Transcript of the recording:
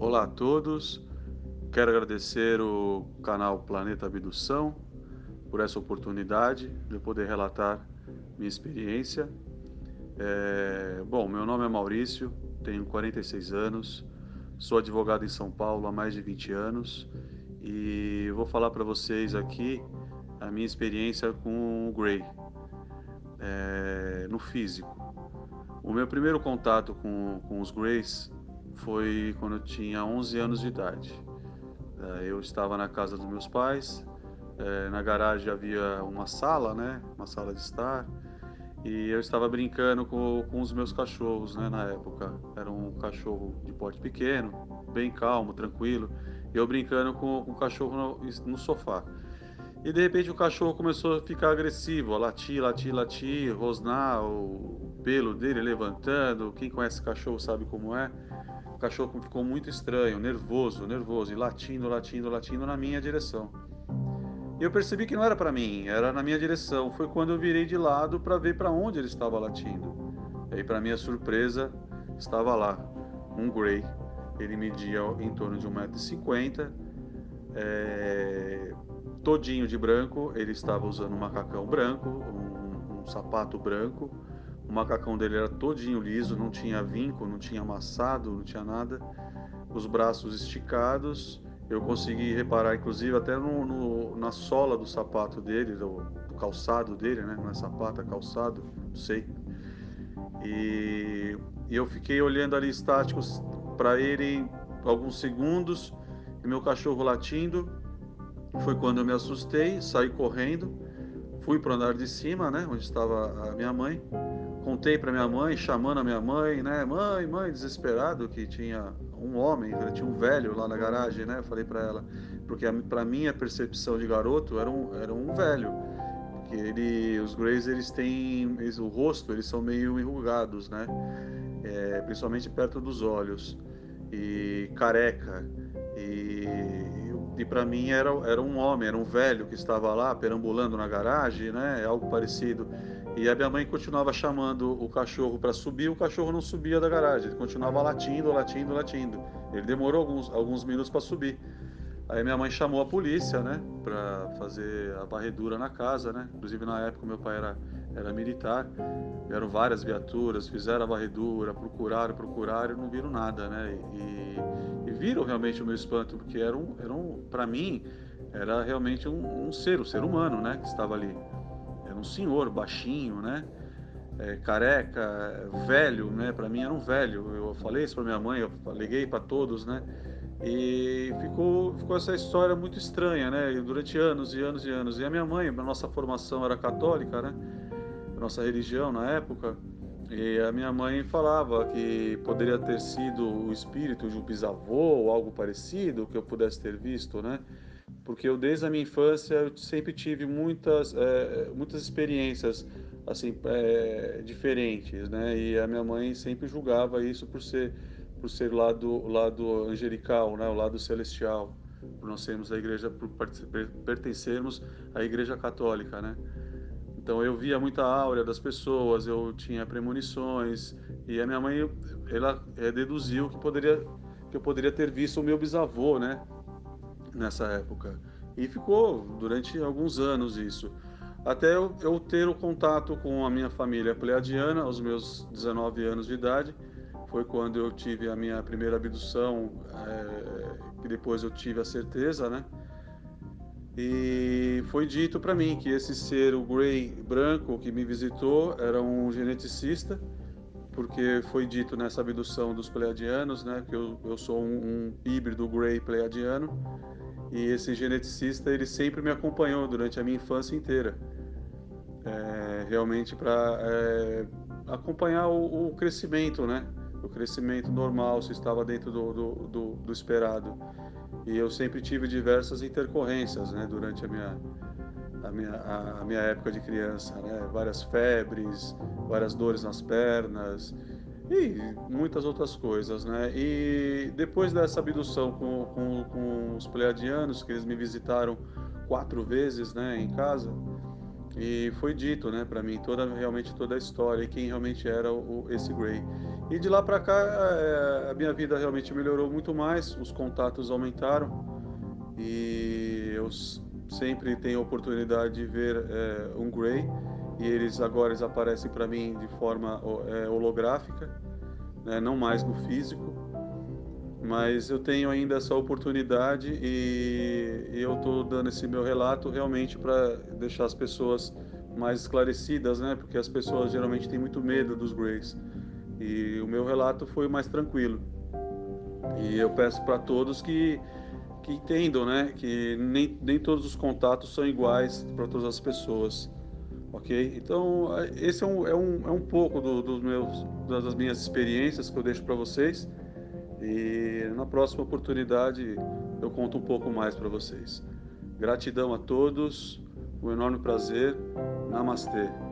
Olá a todos, quero agradecer o canal Planeta Abdução por essa oportunidade de poder relatar minha experiência. É... Bom, meu nome é Maurício, tenho 46 anos, sou advogado em São Paulo há mais de 20 anos e vou falar para vocês aqui a minha experiência com o Gray é... no físico. O meu primeiro contato com, com os Grays foi quando eu tinha 11 anos de idade. É, eu estava na casa dos meus pais, é, na garagem havia uma sala, né, uma sala de estar, e eu estava brincando com, com os meus cachorros, né, na época. Era um cachorro de porte pequeno, bem calmo, tranquilo, e eu brincando com, com o cachorro no, no sofá. E de repente o cachorro começou a ficar agressivo, a latir, latir, latir, rosnar o pelo dele levantando. Quem conhece cachorro sabe como é cachorro ficou muito estranho, nervoso, nervoso, e latindo, latindo, latindo na minha direção. E eu percebi que não era para mim, era na minha direção. Foi quando eu virei de lado para ver para onde ele estava latindo. E aí, para minha surpresa, estava lá um Grey. Ele media em torno de 1,50m, é... todinho de branco. Ele estava usando um macacão branco, um, um sapato branco o macacão dele era todinho liso, não tinha vinco, não tinha amassado, não tinha nada. Os braços esticados. Eu consegui reparar, inclusive, até no, no na sola do sapato dele, do, do, calçado dele, né? Não é sapato, é calçado, não sei. E, e eu fiquei olhando ali estático para ele alguns segundos, e meu cachorro latindo. Foi quando eu me assustei, saí correndo, fui para o andar de cima, né? Onde estava a minha mãe contei para minha mãe, chamando a minha mãe, né? Mãe, mãe, desesperado que tinha um homem, tinha um velho lá na garagem, né? falei para ela, porque para mim a percepção de garoto era um, era um velho, que ele, os Greys eles têm eles, o rosto, eles são meio enrugados, né? É, principalmente perto dos olhos e careca e, e para mim era, era um homem, era um velho que estava lá perambulando na garagem, né? Algo parecido. E a minha mãe continuava chamando o cachorro para subir, o cachorro não subia da garagem, ele continuava latindo, latindo, latindo. Ele demorou alguns, alguns minutos para subir. Aí minha mãe chamou a polícia, né, para fazer a varredura na casa, né. Inclusive na época meu pai era era militar, vieram várias viaturas, fizeram a varredura, procuraram, procuraram, e não viram nada, né. E viram realmente o meu espanto, porque era um, era um para mim era realmente um, um ser, um ser humano, né, que estava ali um senhor baixinho, né? É, careca, velho, né? Para mim era um velho. Eu falei isso para minha mãe, eu liguei para todos, né? E ficou, ficou essa história muito estranha, né? Durante anos e anos e anos. E a minha mãe, a nossa formação era católica, né? Nossa religião na época. E a minha mãe falava que poderia ter sido o espírito de um bisavô ou algo parecido que eu pudesse ter visto, né? porque eu desde a minha infância eu sempre tive muitas é, muitas experiências assim é, diferentes né? E a minha mãe sempre julgava isso por ser por ser lado lado angelical né? O lado celestial por nós sermos da igreja por pertencermos à igreja católica né então eu via muita áurea das pessoas eu tinha premonições e a minha mãe ela é, deduziu que poderia que eu poderia ter visto o meu bisavô né nessa época. E ficou durante alguns anos isso. Até eu, eu ter o contato com a minha família pleiadiana, aos meus 19 anos de idade. Foi quando eu tive a minha primeira abdução, é, que depois eu tive a certeza, né? E foi dito para mim que esse ser, o Grey branco que me visitou, era um geneticista, porque foi dito nessa abdução dos pleiadianos, né, que eu, eu sou um, um híbrido Grey pleiadiano e esse geneticista ele sempre me acompanhou durante a minha infância inteira, é, realmente para é, acompanhar o, o, crescimento, né? O crescimento normal, se estava dentro do, do, do, do esperado. E eu sempre tive diversas intercorrências, né? Durante a minha a minha, a, a minha época de criança, né? Várias febres, várias dores nas pernas, e muitas outras coisas, né? E depois dessa abdução com, com, com os pleiadianos, que eles me visitaram quatro vezes, né, em casa, e foi dito, né, para mim toda realmente toda a história e quem realmente era o, esse Gray. E de lá para cá é, a minha vida realmente melhorou muito mais, os contatos aumentaram e eu sempre tenho a oportunidade de ver é, um Gray e eles agora eles aparecem para mim de forma é, holográfica, né, não mais no físico mas eu tenho ainda essa oportunidade e, e eu estou dando esse meu relato realmente para deixar as pessoas mais esclarecidas, né? Porque as pessoas geralmente têm muito medo dos Greys e o meu relato foi mais tranquilo. E eu peço para todos que que entendam, né? Que nem, nem todos os contatos são iguais para todas as pessoas, ok? Então esse é um, é um, é um pouco do, dos meus das minhas experiências que eu deixo para vocês. E na próxima oportunidade eu conto um pouco mais para vocês. Gratidão a todos, um enorme prazer. Namastê.